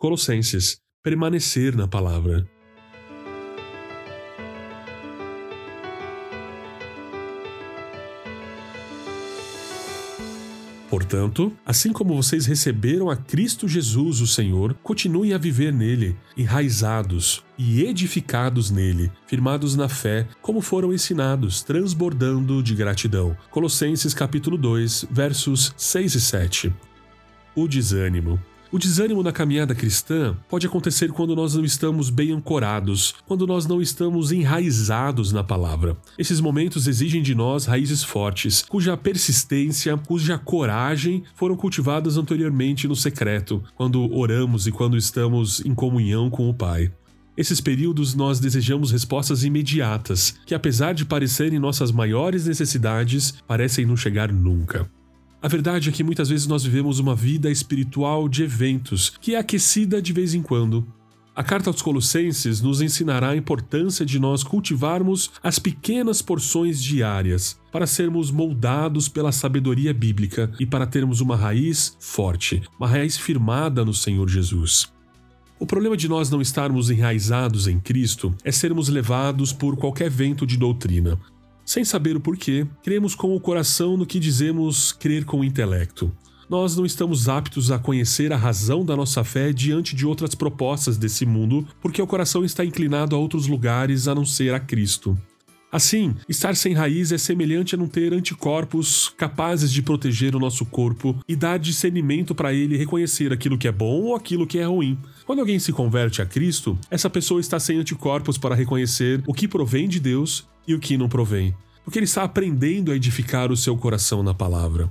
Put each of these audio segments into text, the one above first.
Colossenses. Permanecer na palavra. Portanto, assim como vocês receberam a Cristo Jesus, o Senhor, continuem a viver nele, enraizados e edificados nele, firmados na fé, como foram ensinados, transbordando de gratidão. Colossenses capítulo 2, versos 6 e 7. O desânimo. O desânimo na caminhada cristã pode acontecer quando nós não estamos bem ancorados, quando nós não estamos enraizados na palavra. Esses momentos exigem de nós raízes fortes, cuja persistência, cuja coragem foram cultivadas anteriormente no secreto, quando oramos e quando estamos em comunhão com o Pai. Esses períodos nós desejamos respostas imediatas, que apesar de parecerem nossas maiores necessidades, parecem não chegar nunca. A verdade é que muitas vezes nós vivemos uma vida espiritual de eventos, que é aquecida de vez em quando. A carta aos Colossenses nos ensinará a importância de nós cultivarmos as pequenas porções diárias para sermos moldados pela sabedoria bíblica e para termos uma raiz forte, uma raiz firmada no Senhor Jesus. O problema de nós não estarmos enraizados em Cristo é sermos levados por qualquer vento de doutrina, sem saber o porquê, cremos com o coração no que dizemos crer com o intelecto. Nós não estamos aptos a conhecer a razão da nossa fé diante de outras propostas desse mundo, porque o coração está inclinado a outros lugares a não ser a Cristo. Assim, estar sem raiz é semelhante a não ter anticorpos capazes de proteger o nosso corpo e dar discernimento para ele reconhecer aquilo que é bom ou aquilo que é ruim. Quando alguém se converte a Cristo, essa pessoa está sem anticorpos para reconhecer o que provém de Deus e o que não provém, porque ele está aprendendo a edificar o seu coração na palavra.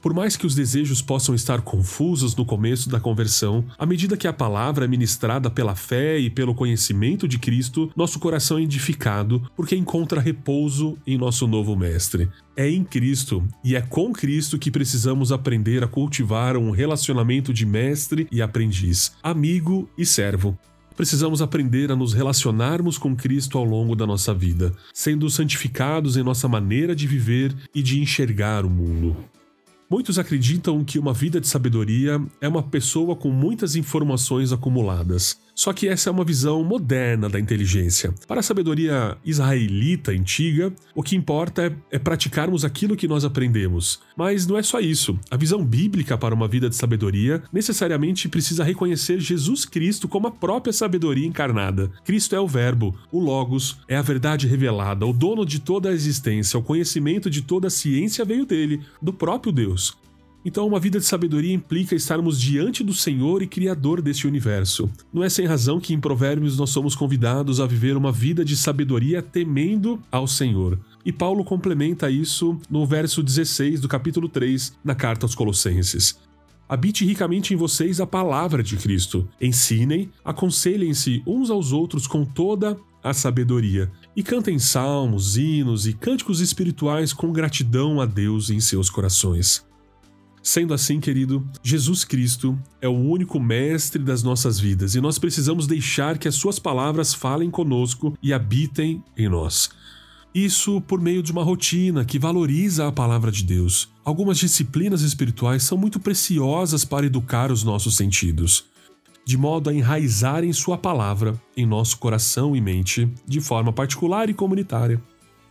Por mais que os desejos possam estar confusos no começo da conversão, à medida que a palavra é ministrada pela fé e pelo conhecimento de Cristo, nosso coração é edificado porque encontra repouso em nosso novo Mestre. É em Cristo e é com Cristo que precisamos aprender a cultivar um relacionamento de mestre e aprendiz, amigo e servo precisamos aprender a nos relacionarmos com Cristo ao longo da nossa vida, sendo santificados em nossa maneira de viver e de enxergar o mundo. Muitos acreditam que uma vida de sabedoria é uma pessoa com muitas informações acumuladas. Só que essa é uma visão moderna da inteligência. Para a sabedoria israelita antiga, o que importa é, é, praticarmos aquilo que nós aprendemos. Mas não é só isso. A visão bíblica para uma vida de sabedoria necessariamente precisa reconhecer Jesus Cristo como a própria sabedoria encarnada. Cristo é o Verbo, o Logos, é a verdade revelada, o dono de toda a existência, o conhecimento de toda a ciência veio dele, do próprio Deus. Então, uma vida de sabedoria implica estarmos diante do Senhor e Criador deste universo. Não é sem razão que em Provérbios nós somos convidados a viver uma vida de sabedoria temendo ao Senhor. E Paulo complementa isso no verso 16 do capítulo 3, na carta aos Colossenses. Habite ricamente em vocês a palavra de Cristo. Ensinem, aconselhem-se uns aos outros com toda a sabedoria e cantem salmos, hinos e cânticos espirituais com gratidão a Deus em seus corações. Sendo assim, querido, Jesus Cristo é o único mestre das nossas vidas e nós precisamos deixar que as suas palavras falem conosco e habitem em nós. Isso por meio de uma rotina que valoriza a palavra de Deus. Algumas disciplinas espirituais são muito preciosas para educar os nossos sentidos de modo a enraizar em Sua palavra em nosso coração e mente, de forma particular e comunitária.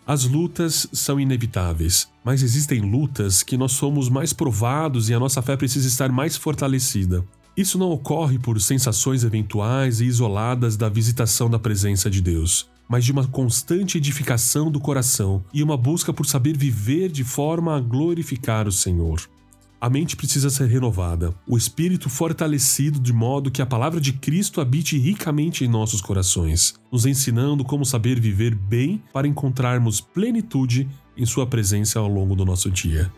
As lutas são inevitáveis, mas existem lutas que nós somos mais provados e a nossa fé precisa estar mais fortalecida. Isso não ocorre por sensações eventuais e isoladas da visitação da presença de Deus, mas de uma constante edificação do coração e uma busca por saber viver de forma a glorificar o Senhor. A mente precisa ser renovada, o espírito fortalecido de modo que a palavra de Cristo habite ricamente em nossos corações, nos ensinando como saber viver bem para encontrarmos plenitude em Sua presença ao longo do nosso dia.